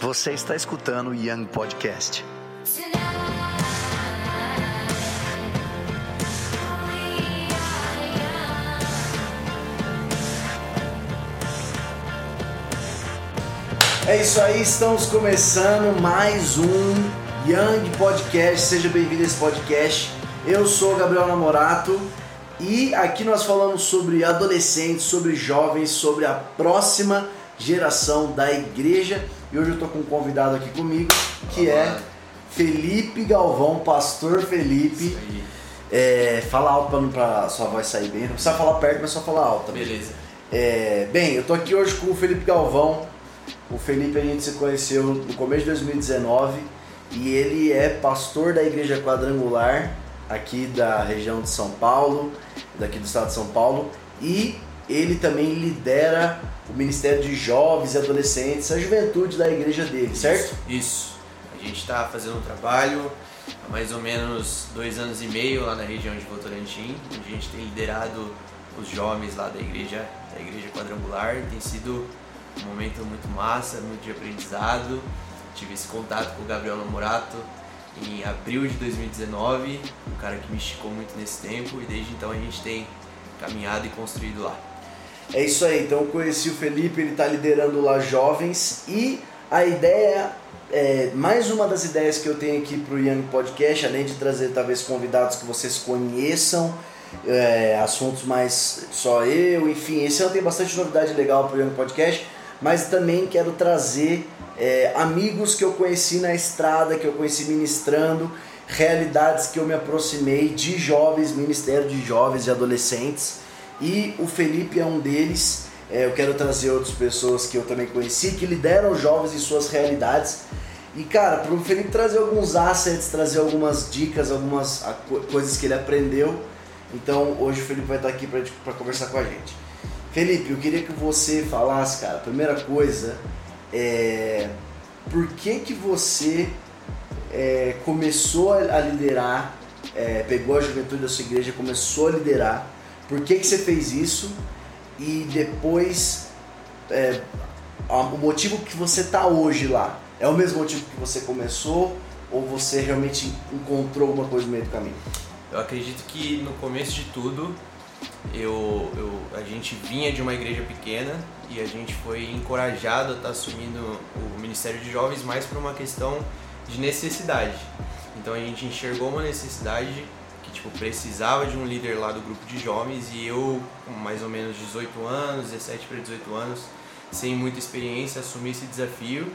Você está escutando o Young Podcast. É isso aí, estamos começando mais um Young Podcast. Seja bem-vindo a esse podcast. Eu sou Gabriel Namorato e aqui nós falamos sobre adolescentes, sobre jovens, sobre a próxima geração da igreja. E hoje eu estou com um convidado aqui comigo que Olá. é Felipe Galvão, pastor Felipe. É, fala alto para sua voz sair bem. Não precisa falar perto, mas só falar alto. Beleza. É, bem, eu tô aqui hoje com o Felipe Galvão. O Felipe a gente se conheceu no começo de 2019 e ele é pastor da Igreja Quadrangular aqui da região de São Paulo, daqui do estado de São Paulo, e ele também lidera o Ministério de Jovens e Adolescentes, a juventude da igreja dele, certo? Isso. A gente está fazendo um trabalho há mais ou menos dois anos e meio lá na região de Votorantim, onde a gente tem liderado os jovens lá da igreja, da igreja quadrangular. Tem sido um momento muito massa, muito de aprendizado. Tive esse contato com o Gabriel Namorato em abril de 2019, um cara que me esticou muito nesse tempo e desde então a gente tem caminhado e construído lá. É isso aí, então eu conheci o Felipe, ele está liderando lá jovens e a ideia, é, mais uma das ideias que eu tenho aqui para o Young Podcast, além de trazer talvez convidados que vocês conheçam, é, assuntos mais só eu, enfim, esse ano tem bastante novidade legal para o Young Podcast, mas também quero trazer é, amigos que eu conheci na estrada, que eu conheci ministrando, realidades que eu me aproximei de jovens, ministério de jovens e adolescentes e o Felipe é um deles. É, eu quero trazer outras pessoas que eu também conheci, que lideram jovens em suas realidades. E cara, para o Felipe trazer alguns assets, trazer algumas dicas, algumas coisas que ele aprendeu. Então hoje o Felipe vai estar aqui para conversar com a gente. Felipe, eu queria que você falasse, cara, primeira coisa é por que que você é, começou a liderar, é, pegou a juventude da sua igreja, começou a liderar por que, que você fez isso e depois é, o motivo que você está hoje lá é o mesmo motivo que você começou ou você realmente encontrou alguma coisa no meio do caminho? Eu acredito que no começo de tudo eu, eu, a gente vinha de uma igreja pequena e a gente foi encorajado a estar tá assumindo o Ministério de Jovens mais por uma questão de necessidade. Então a gente enxergou uma necessidade tipo precisava de um líder lá do grupo de jovens e eu com mais ou menos 18 anos, 17 para 18 anos, sem muita experiência, assumi esse desafio.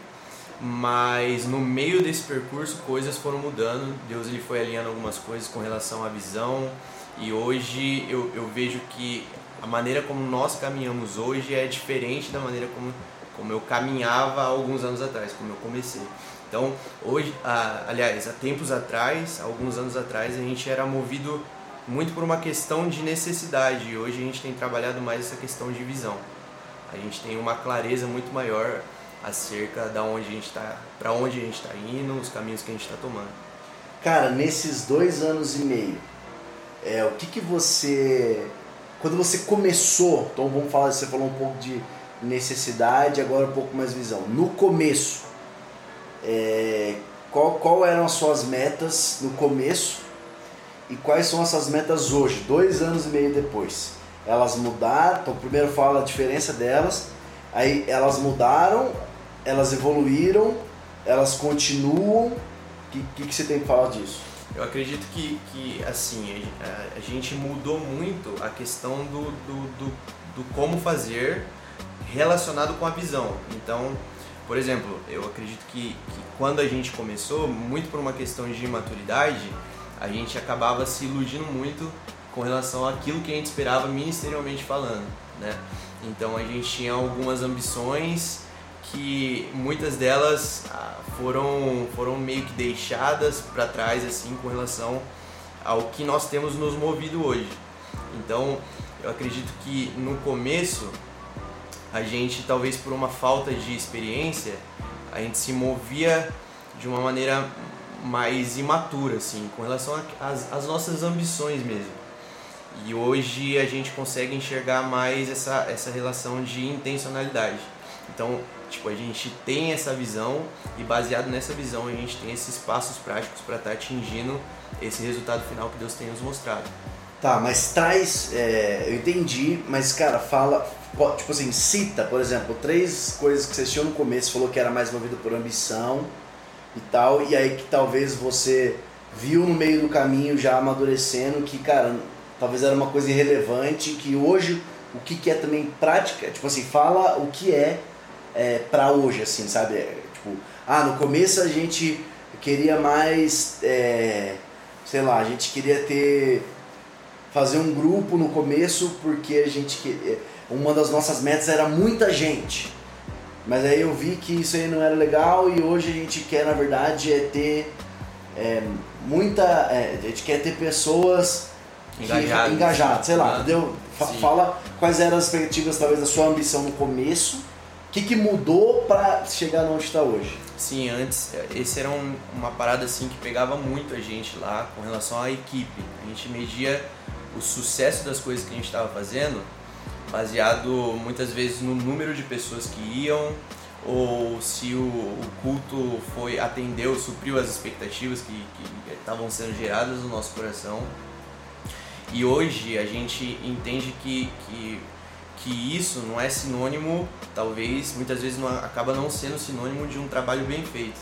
Mas no meio desse percurso coisas foram mudando, Deus ele foi alinhando algumas coisas com relação à visão e hoje eu, eu vejo que a maneira como nós caminhamos hoje é diferente da maneira como, como eu caminhava há alguns anos atrás, como eu comecei. Então, hoje, aliás, há tempos atrás, alguns anos atrás, a gente era movido muito por uma questão de necessidade e hoje a gente tem trabalhado mais essa questão de visão. A gente tem uma clareza muito maior acerca da onde a gente está, para onde a gente está indo, os caminhos que a gente está tomando. Cara, nesses dois anos e meio, é, o que que você, quando você começou, então vamos falar, você falou um pouco de necessidade, agora um pouco mais visão. No começo, é, qual, qual eram as suas metas no começo e quais são essas metas hoje, dois anos e meio depois? Elas mudaram, então primeiro fala a diferença delas, aí elas mudaram, elas evoluíram, elas continuam. O que, que, que, você tem que falar disso? Eu acredito que, que assim, a, a gente mudou muito a questão do, do, do, do como fazer relacionado com a visão. Então, por exemplo, eu acredito que, que quando a gente começou, muito por uma questão de imaturidade, a gente acabava se iludindo muito com relação àquilo que a gente esperava ministerialmente falando, né? Então a gente tinha algumas ambições que muitas delas ah, foram foram meio que deixadas para trás assim com relação ao que nós temos nos movido hoje. Então, eu acredito que no começo a gente talvez por uma falta de experiência, a gente se movia de uma maneira mais imatura, assim, com relação às nossas ambições mesmo. E hoje a gente consegue enxergar mais essa, essa relação de intencionalidade. Então, tipo, a gente tem essa visão e baseado nessa visão a gente tem esses passos práticos para estar tá atingindo esse resultado final que Deus tem nos mostrado. Tá, mas traz, é, eu entendi, mas cara, fala, tipo assim, cita, por exemplo, três coisas que você tinha no começo, falou que era mais movido por ambição e tal, e aí que talvez você viu no meio do caminho já amadurecendo que, cara, talvez era uma coisa irrelevante, que hoje o que, que é também prática, tipo assim, fala o que é, é para hoje, assim, sabe? É, tipo, ah, no começo a gente queria mais, é, sei lá, a gente queria ter, fazer um grupo no começo porque a gente, é, uma das nossas metas era muita gente. Mas aí eu vi que isso aí não era legal e hoje a gente quer, na verdade, é ter é, muita. É, a gente quer ter pessoas engajadas, engajadas sei lá, entendeu? Fala quais eram as expectativas, talvez, da sua ambição no começo, o que, que mudou para chegar onde está hoje? Sim, antes, esse era um, uma parada assim que pegava muito a gente lá com relação à equipe. A gente media o sucesso das coisas que a gente estava fazendo baseado muitas vezes no número de pessoas que iam ou se o, o culto foi atendeu, supriu as expectativas que estavam sendo geradas no nosso coração. E hoje a gente entende que, que, que isso não é sinônimo, talvez, muitas vezes não, acaba não sendo sinônimo de um trabalho bem feito.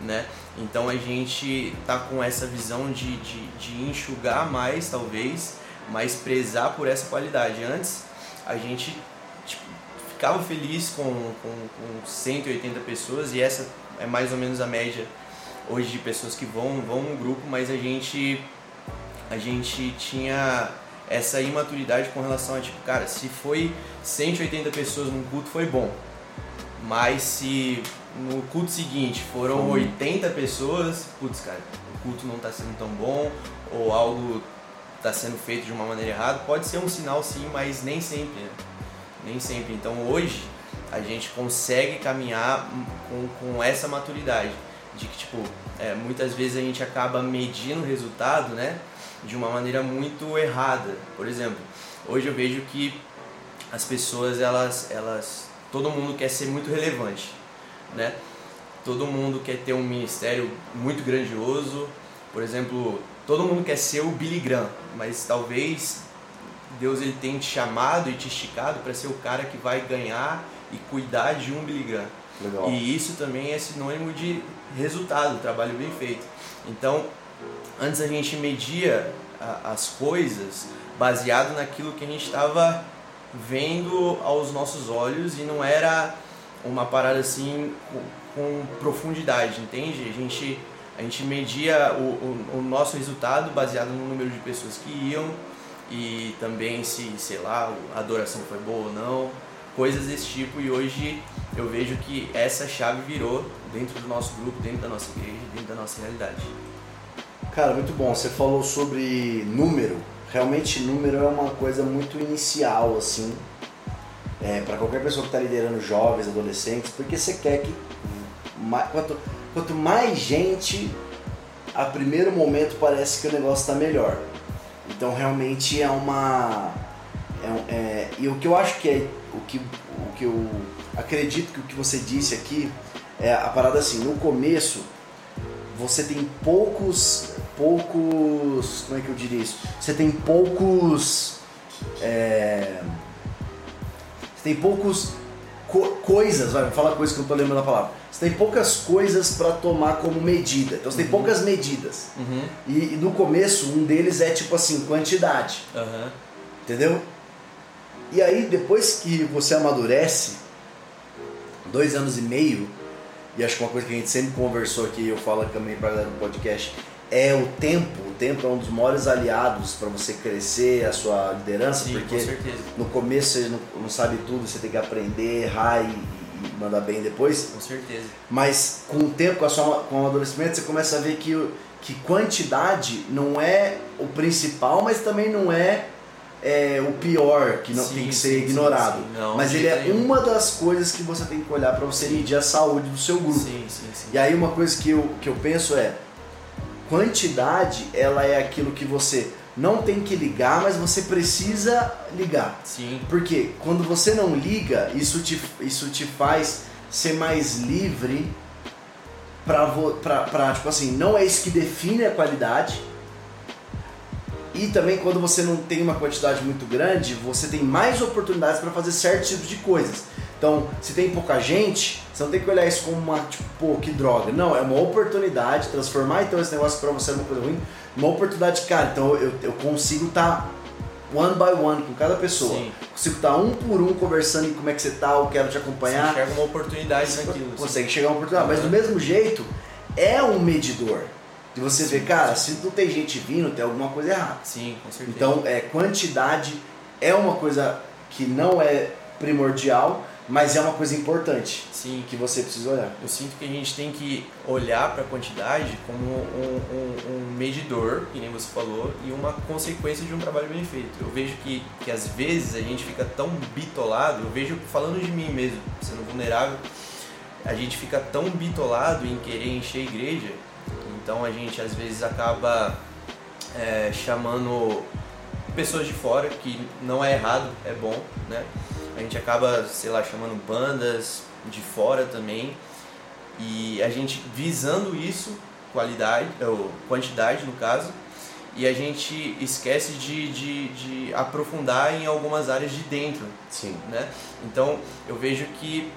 Né? Então a gente tá com essa visão de, de, de enxugar mais, talvez, mas prezar por essa qualidade. Antes a gente tipo, ficava feliz com, com, com 180 pessoas e essa é mais ou menos a média hoje de pessoas que vão, vão no grupo, mas a gente a gente tinha essa imaturidade com relação a tipo, cara, se foi 180 pessoas num culto foi bom. Mas se no culto seguinte foram 80 pessoas, putz, cara, o culto não está sendo tão bom ou algo está sendo feito de uma maneira errada, pode ser um sinal sim, mas nem sempre, né? Nem sempre. Então hoje a gente consegue caminhar com, com essa maturidade de que tipo é, muitas vezes a gente acaba medindo o resultado, né? de uma maneira muito errada. Por exemplo, hoje eu vejo que as pessoas, elas, elas, todo mundo quer ser muito relevante, né? Todo mundo quer ter um ministério muito grandioso. Por exemplo, todo mundo quer ser o Billy Graham, mas talvez Deus ele tenha te chamado e te esticado para ser o cara que vai ganhar e cuidar de um Billy Graham. Legal. E isso também é sinônimo de resultado, trabalho bem feito. Então, antes a gente media a, as coisas baseado naquilo que a gente estava vendo aos nossos olhos e não era uma parada assim com, com profundidade, entende? A gente, a gente media o, o, o, nosso resultado baseado no número de pessoas que iam e também se, sei lá, a adoração foi boa ou não, coisas desse tipo. E hoje eu vejo que essa chave virou dentro do nosso grupo, dentro da nossa igreja, dentro da nossa realidade. Cara, muito bom. Você falou sobre número. Realmente, número é uma coisa muito inicial, assim, é, para qualquer pessoa que está liderando jovens, adolescentes, porque você quer que quanto, quanto mais gente, a primeiro momento parece que o negócio está melhor. Então, realmente é uma é, é, e o que eu acho que é o que, o que eu acredito que o que você disse aqui é a parada assim, no começo você tem poucos poucos. Como é que eu diria isso? Você tem poucos. É, você tem poucos co coisas, vai, falar coisas que eu não tô lembrando a palavra. Você tem poucas coisas para tomar como medida. Então você uhum. tem poucas medidas. Uhum. E, e, no começo, um deles é tipo assim, quantidade. Uhum. Entendeu? E aí, depois que você amadurece, dois anos e meio, e acho que uma coisa que a gente sempre conversou aqui, eu falo também para o podcast, é o tempo. O tempo é um dos maiores aliados para você crescer a sua liderança, Sim, porque no começo você não, não, sabe tudo, você tem que aprender, errar e, mandar bem depois. Com certeza. Mas com o tempo, com, a sua, com o amadurecimento, você começa a ver que, que quantidade não é o principal, mas também não é é, o pior que não sim, tem que ser sim, ignorado. Sim, não, Mas ele é uma das coisas que você tem que olhar para você medir a saúde do seu grupo. E aí uma coisa que eu, que eu penso é quantidade ela é aquilo que você não tem que ligar, mas você precisa ligar. Sim. Porque quando você não liga, isso te, isso te faz ser mais livre pra, pra, pra, tipo assim, não é isso que define a qualidade. E também quando você não tem uma quantidade muito grande, você tem mais oportunidades para fazer certos tipos de coisas. Então, se tem pouca gente, você não tem que olhar isso como uma, tipo, pô, que droga. Não, é uma oportunidade, transformar então esse negócio para você numa coisa ruim, uma oportunidade, cara, então eu, eu consigo estar tá one by one com cada pessoa. Sim. Consigo estar tá um por um conversando em como é que você tá, eu quero te acompanhar. Você enxerga uma oportunidade você naquilo. Assim. Consegue chegar a uma oportunidade, uhum. mas do mesmo jeito, é um medidor. De você ver, cara, se não tem gente vindo, tem alguma coisa errada. Sim, com certeza. Então, é, quantidade é uma coisa que não é primordial, mas é uma coisa importante Sim. que você precisa olhar. Eu sinto que a gente tem que olhar para a quantidade como um, um, um, medidor, que nem você falou, e uma consequência de um trabalho bem feito. Eu vejo que, que às vezes a gente fica tão bitolado, eu vejo falando de mim mesmo, sendo vulnerável, a gente fica tão bitolado em querer encher a igreja, então a gente às vezes acaba é, chamando pessoas de fora, que não é errado, é bom, né? A gente acaba, sei lá, chamando bandas de fora também. E a gente visando isso, qualidade, ou quantidade no caso, e a gente esquece de, de, de aprofundar em algumas áreas de dentro. Sim. Né? Então eu vejo que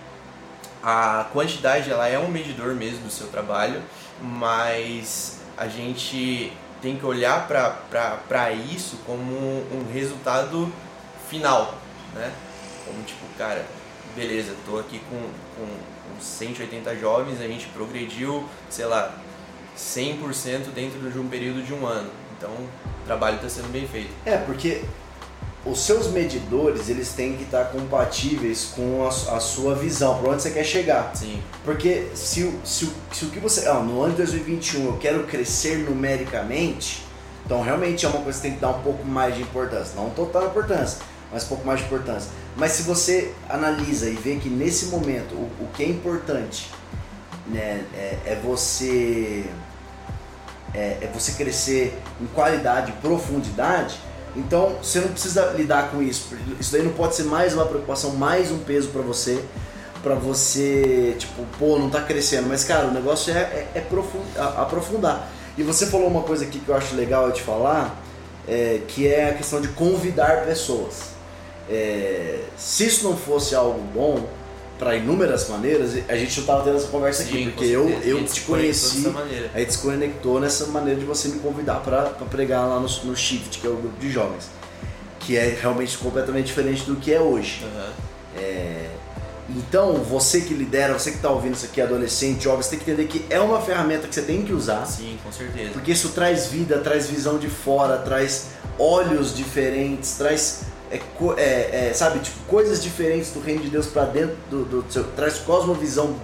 a quantidade ela é um medidor mesmo do seu trabalho, mas a gente tem que olhar para isso como um resultado final, né? Como tipo, cara, beleza, tô aqui com, com, com 180 jovens, a gente progrediu, sei lá, 100% dentro de um período de um ano. Então, o trabalho está sendo bem feito. É, porque os seus medidores, eles têm que estar compatíveis com a, a sua visão, para onde você quer chegar. Sim. Porque se, se, se o que você... Ah, no ano de 2021 eu quero crescer numericamente, então realmente é uma coisa que tem que dar um pouco mais de importância. Não total importância, mas um pouco mais de importância. Mas se você analisa e vê que nesse momento o, o que é importante né, é, é você é, é, você crescer em qualidade, profundidade, então você não precisa lidar com isso. Isso daí não pode ser mais uma preocupação, mais um peso para você, para você tipo pô não tá crescendo. Mas cara, o negócio é, é, é aprofundar. E você falou uma coisa aqui que eu acho legal eu te falar, é, que é a questão de convidar pessoas. É, se isso não fosse algo bom, para inúmeras maneiras, a gente não estava tendo essa conversa Sim, aqui, porque eu, eu te conheci, a gente se conectou nessa maneira de você me convidar para pregar lá no, no Shift, que é o grupo de jovens, que é realmente completamente diferente do que é hoje. Uhum. É, então, você que lidera, você que está ouvindo isso aqui, adolescente, jovem, você tem que entender que é uma ferramenta que você tem que usar. Sim, com certeza. Porque isso traz vida, traz visão de fora, traz olhos diferentes, traz é, é, é, sabe, tipo, coisas diferentes do reino de Deus para dentro do, do, seu, traz cosmovisão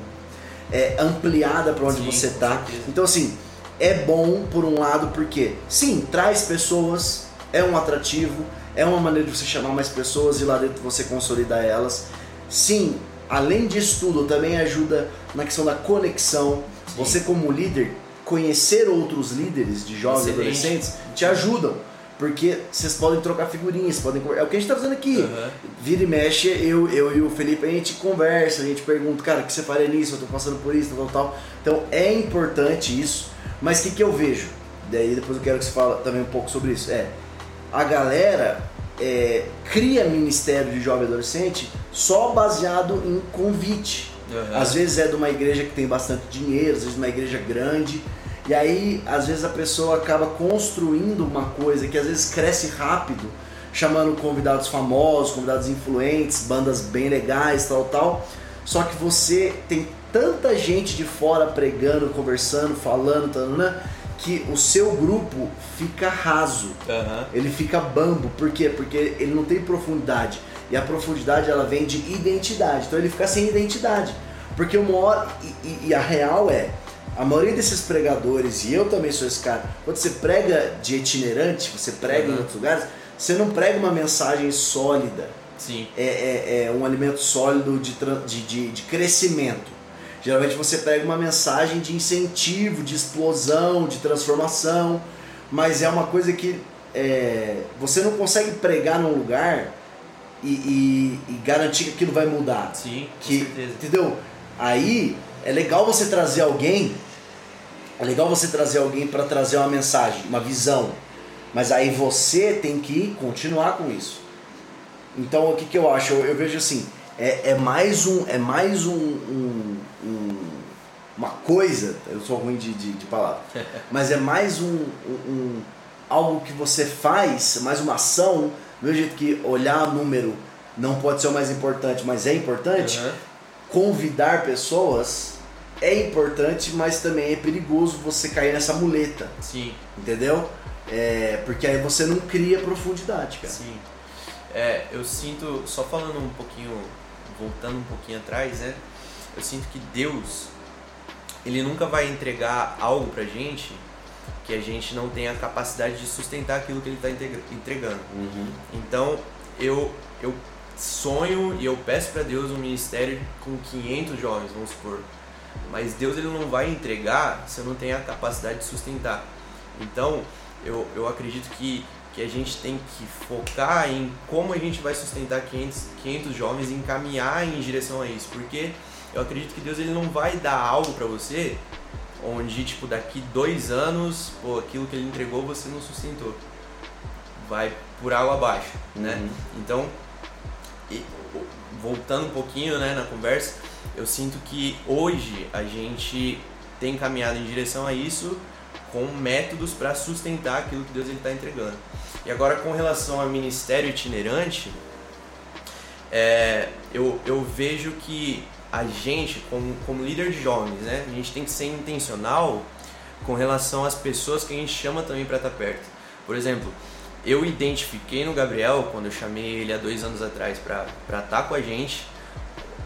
é, ampliada para onde sim, você tá. Então assim, é bom por um lado porque sim, traz pessoas, é um atrativo, é uma maneira de você chamar mais pessoas e lá dentro você consolidar elas. Sim, além disso tudo, também ajuda na questão da conexão. Sim. Você como líder, conhecer outros líderes de jovens e adolescentes te ajudam porque vocês podem trocar figurinhas, podem É o que a gente tá fazendo aqui. Uhum. Vira e mexe, eu, eu e o Felipe, a gente conversa, a gente pergunta, cara, o que você faria nisso? Eu tô passando por isso, tal, tal. Então é importante isso, mas o que, que eu vejo? Daí depois eu quero que você fale também um pouco sobre isso. É, a galera é, cria ministério de jovem adolescente só baseado em convite. Uhum. Às vezes é de uma igreja que tem bastante dinheiro, às vezes uma igreja grande e aí, às vezes, a pessoa acaba construindo uma coisa que às vezes cresce rápido, chamando convidados famosos, convidados influentes, bandas bem legais, tal, tal. Só que você tem tanta gente de fora pregando, conversando, falando, tal, né? que o seu grupo fica raso, uhum. ele fica bambo. Por quê? Porque ele não tem profundidade. E a profundidade ela vem de identidade. Então ele fica sem identidade. Porque uma hora. E, e, e a real é a maioria desses pregadores, e eu também sou esse cara, quando você prega de itinerante, você prega uhum. em outros lugares, você não prega uma mensagem sólida. Sim. É, é, é um alimento sólido de, de, de, de crescimento. Geralmente você prega uma mensagem de incentivo, de explosão, de transformação, mas é uma coisa que é, você não consegue pregar num lugar e, e, e, garantir que aquilo vai mudar. Sim, com que, certeza. Entendeu? Aí é legal você trazer alguém, é legal você trazer alguém para trazer uma mensagem, uma visão. Mas aí você tem que continuar com isso. Então o que, que eu acho? Eu, eu vejo assim, é, é mais um. É mais um, um, um uma coisa, eu sou ruim de, de, de palavra, mas é mais um, um, algo que você faz, mais uma ação, do jeito que olhar número não pode ser o mais importante, mas é importante, Uhum. convidar pessoas é importante, mas também é perigoso você cair nessa muleta, Sim, entendeu? É, porque aí você não cria profundidade, cara. sim. É, eu sinto, só falando um pouquinho, voltando um pouquinho atrás, né? Eu sinto que Deus, ele nunca vai entregar algo pra gente que a gente não tenha a capacidade de sustentar aquilo que ele está entregando. Uhum. Então, eu, eu sonho e eu peço para Deus um ministério com 500 jovens, vamos supor. Mas Deus ele não vai entregar se eu não tenho a capacidade de sustentar. Então, eu, eu acredito que, que a gente tem que focar em como a gente vai sustentar 500, 500 jovens e encaminhar em direção a isso. Porque eu acredito que Deus ele não vai dar algo para você onde, tipo, daqui dois anos, pô, aquilo que ele entregou você não sustentou. Vai por água abaixo, né? Uhum. Então, e, voltando um pouquinho né, na conversa, eu sinto que hoje a gente tem caminhado em direção a isso com métodos para sustentar aquilo que Deus está entregando. E agora, com relação ao ministério itinerante, é, eu, eu vejo que a gente, como, como líder de jovens, né, a gente tem que ser intencional com relação às pessoas que a gente chama também para estar perto. Por exemplo, eu identifiquei no Gabriel, quando eu chamei ele há dois anos atrás para estar com a gente,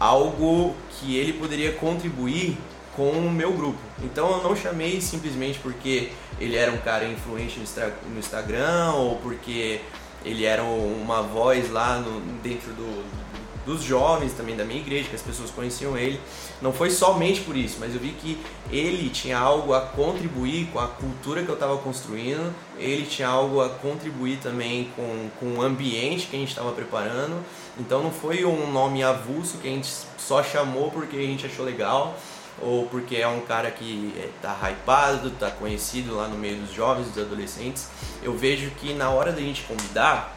algo que ele poderia contribuir com o meu grupo. Então eu não chamei simplesmente porque ele era um cara influente no, Instagram ou porque ele era uma voz lá no- dentro do, dos jovens também da minha igreja, que as pessoas conheciam ele. Não foi somente por isso, mas eu vi que ele tinha algo a contribuir com a cultura que eu estava construindo, ele tinha algo a contribuir também com, com o ambiente que a gente estava preparando. Então não foi um nome avulso que a gente só chamou porque a gente achou legal ou porque é um cara que é, tá hypado, tá conhecido lá no meio dos jovens, dos adolescentes. Eu vejo que na hora da gente convidar,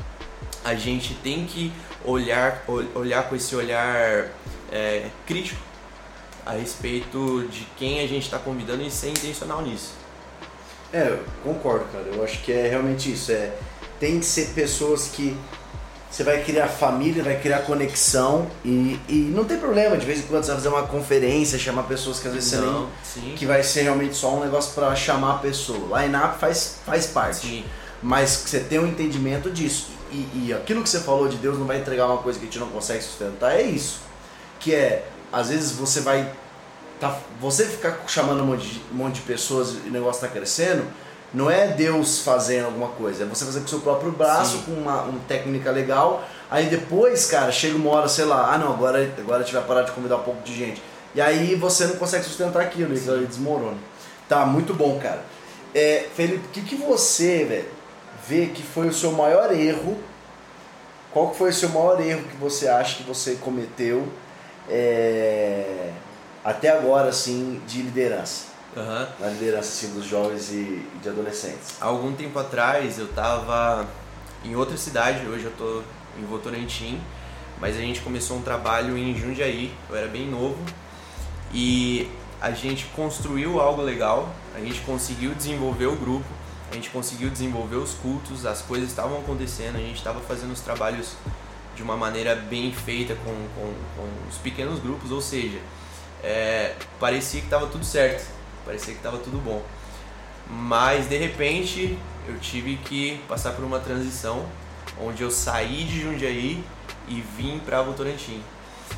a gente tem que olhar, ol- olhar com esse olhar é, crítico a respeito de quem a gente está convidando e ser intencional nisso. É, eu concordo, cara. Eu acho que é realmente isso. É, tem que ser pessoas que você vai criar família, vai criar conexão e, e não tem problema. De vez em quando você vai fazer uma conferência, chamar pessoas que às vezes você nem. Não, sim, Que vai ser realmente só um negócio pra chamar a pessoa. Line-up faz, faz parte. sim, Mas que você tenha um entendimento disso. E, e aquilo que você falou de Deus não vai entregar uma coisa que a gente não consegue sustentar, é isso. Que é, às vezes você vai. Tá, você ficar chamando um monte, de, um monte de pessoas e o negócio tá crescendo, não é Deus fazendo alguma coisa, é você fazer com o seu próprio braço, Sim. com uma, uma técnica legal. Aí depois, cara, chega uma hora, sei lá, ah não, agora, agora a gente vai parar de convidar um pouco de gente. E aí você não consegue sustentar aquilo, e aí desmorona. Tá, muito bom, cara. É, Felipe, o que, que você, velho, vê que foi o seu maior erro? Qual que foi o seu maior erro que você acha que você cometeu é, até agora, assim, de liderança? Aham. Na liderança, assim, dos jovens e, e de adolescentes. Há algum tempo atrás eu estava em outra cidade, hoje eu estou em Votorantim, mas a gente começou um trabalho em Jundiaí, eu era bem novo, e a gente construiu algo legal, a gente conseguiu desenvolver o grupo, a gente conseguiu desenvolver os cultos, as coisas estavam acontecendo, a gente estava fazendo os trabalhos de uma maneira bem feita com, com, com os pequenos grupos, ou seja, é, parecia que estava tudo certo, parecia que estava tudo bom. Mas de repente eu tive que passar por uma transição onde eu saí de Jundiaí e vim para Votorantim.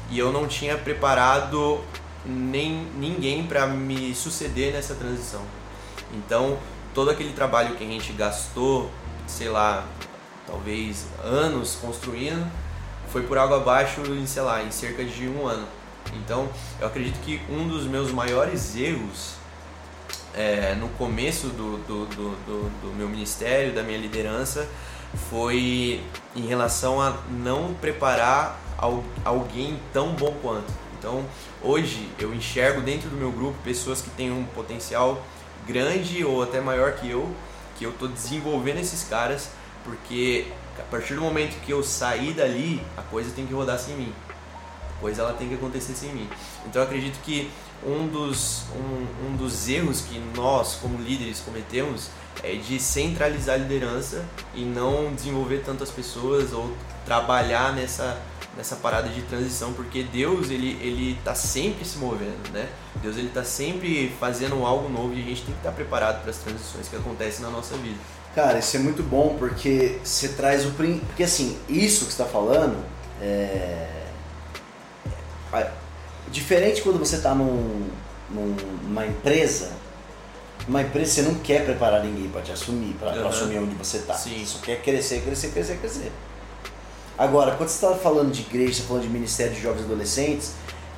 E eu não tinha preparado nem ninguém para me suceder nessa transição. Então, todo aquele trabalho que a gente gastou, sei lá, talvez anos construindo, foi por água abaixo em, sei lá, em cerca de um ano. Então, eu acredito que um dos meus maiores erros é, no começo do, do, do, do, meu ministério, da minha liderança, foi em relação a não preparar alguém tão bom quanto. Então, hoje eu enxergo dentro do meu grupo pessoas que têm um potencial grande ou até maior que eu, que eu estou desenvolvendo esses caras, porque a partir do momento que eu sair dali, a coisa tem que rodar sem mim. A coisa ela tem que acontecer sem mim. Então, eu acredito que um dos, um, um dos erros que nós, como líderes, cometemos é de centralizar a liderança e não desenvolver tantas pessoas ou trabalhar nessa, nessa parada de transição, porque Deus ele ele tá sempre se movendo, né? Deus ele tá sempre fazendo algo novo e a gente tem que estar preparado para as transições que acontecem na nossa vida. Cara, isso é muito bom porque você traz o porque assim isso que está falando é diferente quando você está num, num, numa empresa uma empresa você não quer preparar ninguém para te assumir, para uhum. assumir onde você está. Só quer crescer, crescer, crescer, crescer. Agora, quando você está falando de igreja, você tá falando de ministério de jovens e adolescentes,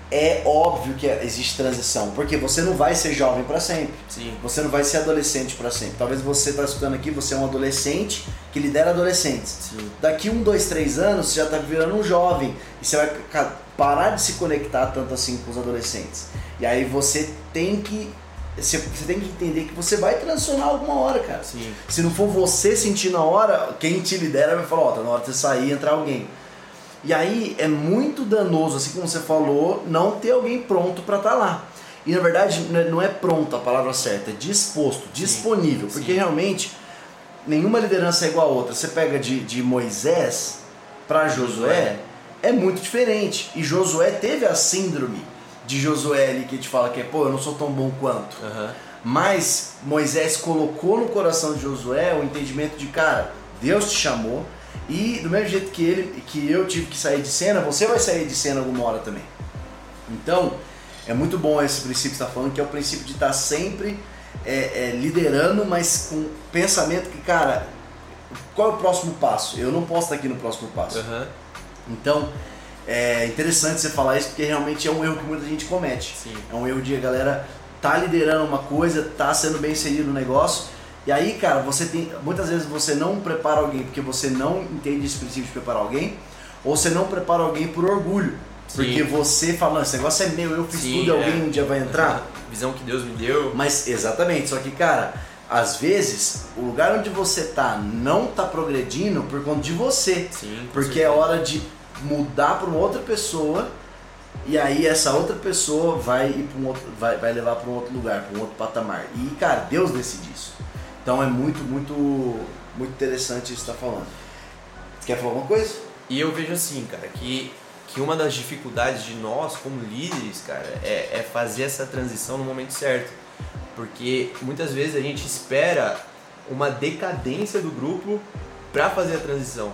é óbvio que existe transição, porque você não vai ser jovem para sempre. Sim. Você não vai ser adolescente para sempre. Talvez você está escutando aqui, você é um adolescente que lidera adolescentes. Sim. Daqui um, dois, três anos, você já está virando um jovem e você vai parar de se conectar tanto assim com os adolescentes. E aí você tem que você, tem que entender que você vai transicionar alguma hora, cara. Sim. Se não for você sentir na hora, quem te lidera vai falar, ó, oh, tá na hora de você sair e entrar alguém. E aí é muito danoso, assim como você falou, não ter alguém pronto para estar tá lá. E na verdade não é pronto a palavra certa, é disposto, disponível. Porque Sim. realmente nenhuma liderança é igual a outra. Você pega de, de Moisés para Josué, é muito diferente. E Josué teve a síndrome de Josué ali que te fala que é, pô, eu não sou tão bom quanto. Uhum. Mas Moisés colocou no coração de Josué o entendimento de, cara, Deus te chamou e do mesmo jeito que ele que eu tive que sair de cena, você vai sair de cena alguma hora também. Então, é muito bom esse princípio que está falando, que é o princípio de estar tá sempre é, é, liderando, mas com pensamento que, cara, qual é o próximo passo? Eu não posso estar aqui no próximo passo. Uhum. Então, é interessante você falar isso porque realmente é um erro que muita gente comete. Sim. É um erro de a galera tá liderando uma coisa, tá sendo bem inserido no negócio. E aí, cara, você tem. Muitas vezes você não prepara alguém porque você não entende esse princípio de preparar alguém, ou você não prepara alguém por orgulho. Sim. Porque você fala, esse negócio é meu, eu fiz Sim, tudo, é. alguém um dia vai entrar. Visão que Deus me deu. Mas exatamente, só que, cara, às vezes o lugar onde você tá não tá progredindo por conta de você. Sim, porque é hora de mudar para uma outra pessoa e aí essa outra pessoa vai ir para um outro, vai, vai levar para um outro lugar, para um outro patamar. E cara, Deus decide isso. Então é muito, muito, muito interessante isso que está falando. Você quer falar alguma coisa? E eu vejo assim, cara, que que uma das dificuldades de nós como líderes, cara, é, é fazer essa transição no momento certo. Porque muitas vezes a gente espera uma decadência do grupo para fazer a transição.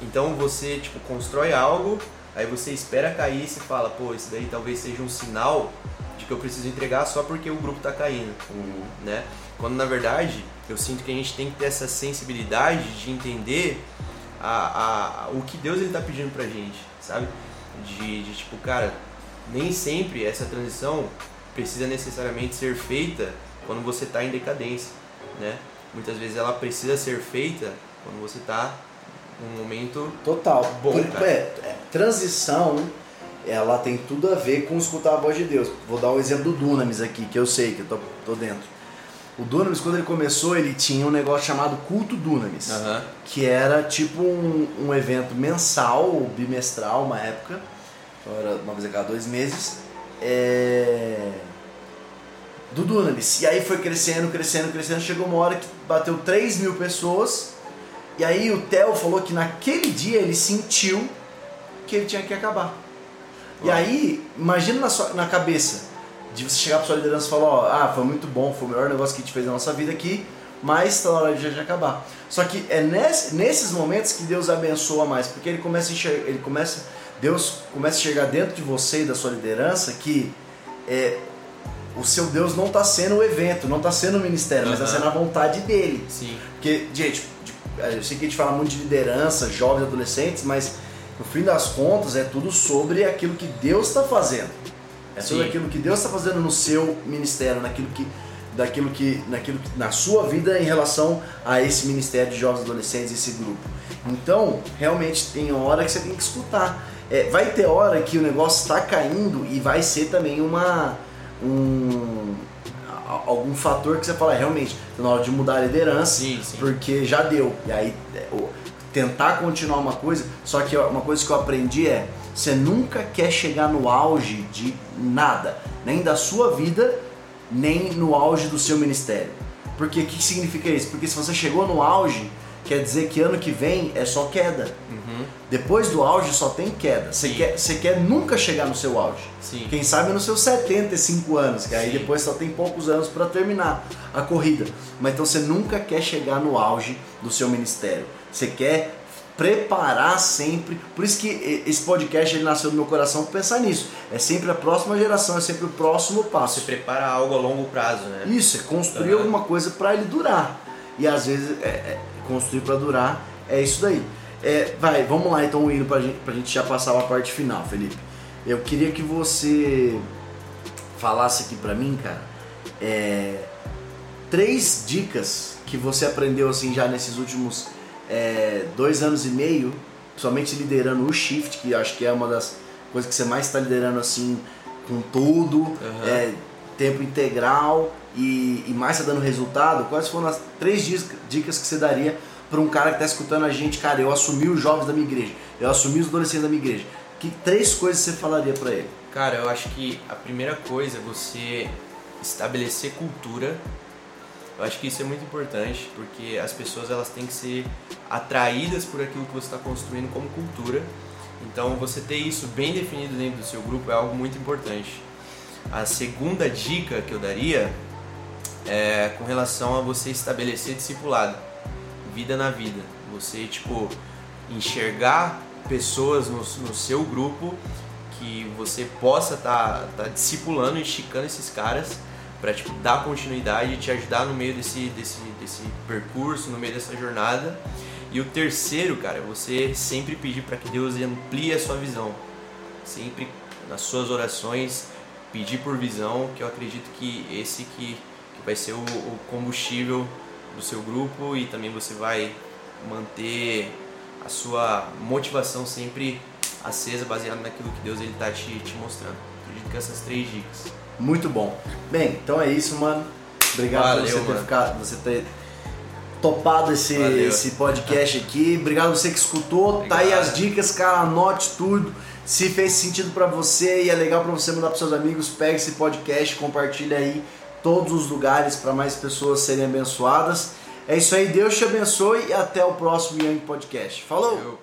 Então você tipo constrói algo, aí você espera cair e se fala, pô, isso daí talvez seja um sinal de que eu preciso entregar só porque o grupo está caindo, uhum. né? Quando na verdade eu sinto que a gente tem que ter essa sensibilidade de entender a, a, o que Deus está pedindo pra gente, sabe? De, de tipo, cara, nem sempre essa transição precisa necessariamente ser feita quando você está em decadência, né? Muitas vezes ela precisa ser feita quando você está um momento total bom. Por, é, é, transição, ela tem tudo a ver com escutar a voz de Deus. Vou dar o um exemplo do Dunamis aqui, que eu sei que eu tô, tô dentro. O Dunamis, quando ele começou, ele tinha um negócio chamado Culto Dunamis, uhum. que era tipo um, um evento mensal ou bimestral, uma época, então era uma vez a cada dois meses, é... do Dunamis. E aí foi crescendo, crescendo, crescendo, chegou uma hora que bateu 3 mil pessoas e aí o Theo falou que naquele dia ele sentiu que ele tinha que acabar. E aí, imagina na, sua, na cabeça de você chegar para sua liderança e falar, ó, ah, foi muito bom, foi o melhor negócio que a gente fez na nossa vida aqui, mas está na hora de acabar. Só que é nesse, nesses momentos que Deus abençoa mais, porque ele começa a enxergar, ele começa, Deus começa a chegar dentro de você e da sua liderança que é, o seu Deus não está sendo o evento, não está sendo o ministério, uhum. mas está sendo a vontade dele. Sim. Porque, gente, é, eu sei que a gente fala muito de liderança, jovens, adolescentes, mas no fim das contas é tudo sobre aquilo que Deus está fazendo. É sobre Sim. aquilo que Deus está fazendo no seu ministério, naquilo que daquilo que, naquilo que, na sua vida em relação a esse ministério de jovens adolescentes, esse grupo. Então, realmente tem hora que você tem que escutar. É, vai ter hora que o negócio está caindo e vai ser também uma um algum fator que você fala, realmente, tá na hora de mudar a liderança, Sim, sim. porque já deu. E aí é, tentar continuar uma coisa, só que uma coisa que eu aprendi é, você nunca quer chegar no auge de nada, nem da sua vida, nem no auge do seu ministério. Porque o que significa isso? Porque se você chegou no auge, quer dizer que ano que vem é só queda. Uhum. Depois do auge só tem queda. Você quer, você quer nunca chegar no seu auge. Sim. Quem sabe nos seus 75 anos, que aí Sim. depois só tem poucos anos para terminar a corrida. Mas então você nunca quer chegar no auge do seu ministério. Você quer preparar sempre. Por isso que esse podcast ele nasceu no meu coração pra pensar nisso. É sempre a próxima geração, é sempre o próximo passo. Você prepara algo a longo prazo, né? Isso, é construir Aham. alguma coisa para ele durar. E às vezes é, é, construir para durar é isso daí. É, vai, vamos lá então indo pra gente, pra gente já passar a parte final, Felipe. Eu queria que você falasse aqui pra mim, cara, é, três dicas que você aprendeu assim já nesses últimos é, dois anos e meio, somente liderando o Shift, que acho que é uma das coisas que você mais está liderando assim com tudo, Aham. é, tempo integral e, e mais está dando resultado. Quais foram as três dicas que você daria para um cara que está escutando a gente, cara? Eu assumi os jovens da minha igreja, eu assumi os adolescentes da minha igreja. Que três coisas você falaria para ele? Cara, eu acho que a primeira coisa é você estabelecer cultura. Eu acho que isso é muito importante, porque as pessoas elas têm que ser atraídas por aquilo que você está construindo como cultura. Então, você ter isso bem definido dentro do seu grupo é algo muito importante. A segunda dica que eu daria é com relação a você estabelecer discipulado, vida na vida. Você, tipo, enxergar pessoas no, no seu grupo que você possa estar tá, tá discipulando esticando esses caras para tipo, dar continuidade e te ajudar no meio desse, desse, desse percurso, no meio dessa jornada. E o terceiro, cara, é você sempre pedir para que Deus amplie a sua visão. Sempre nas suas orações, pedir por visão, que eu acredito que esse que, que vai ser o, o combustível do seu grupo e também você vai manter a sua motivação sempre acesa, baseada naquilo que Deus ele tá te, te mostrando. Acredito que essas três dicas. Muito bom. Bem, então é isso, mano. Obrigado Valeu, por você ter mano. ficado, você ter topado esse, Valeu. esse podcast aqui. Obrigado você que escutou. Tá aí Obrigado. as dicas, cara. Anote tudo. Se fez sentido pra você e é legal pra você mandar pros seus amigos, pega esse podcast, compartilha aí todos os lugares para mais pessoas serem abençoadas. É isso aí, Deus te abençoe e até o próximo Young Podcast. Falou! Eu-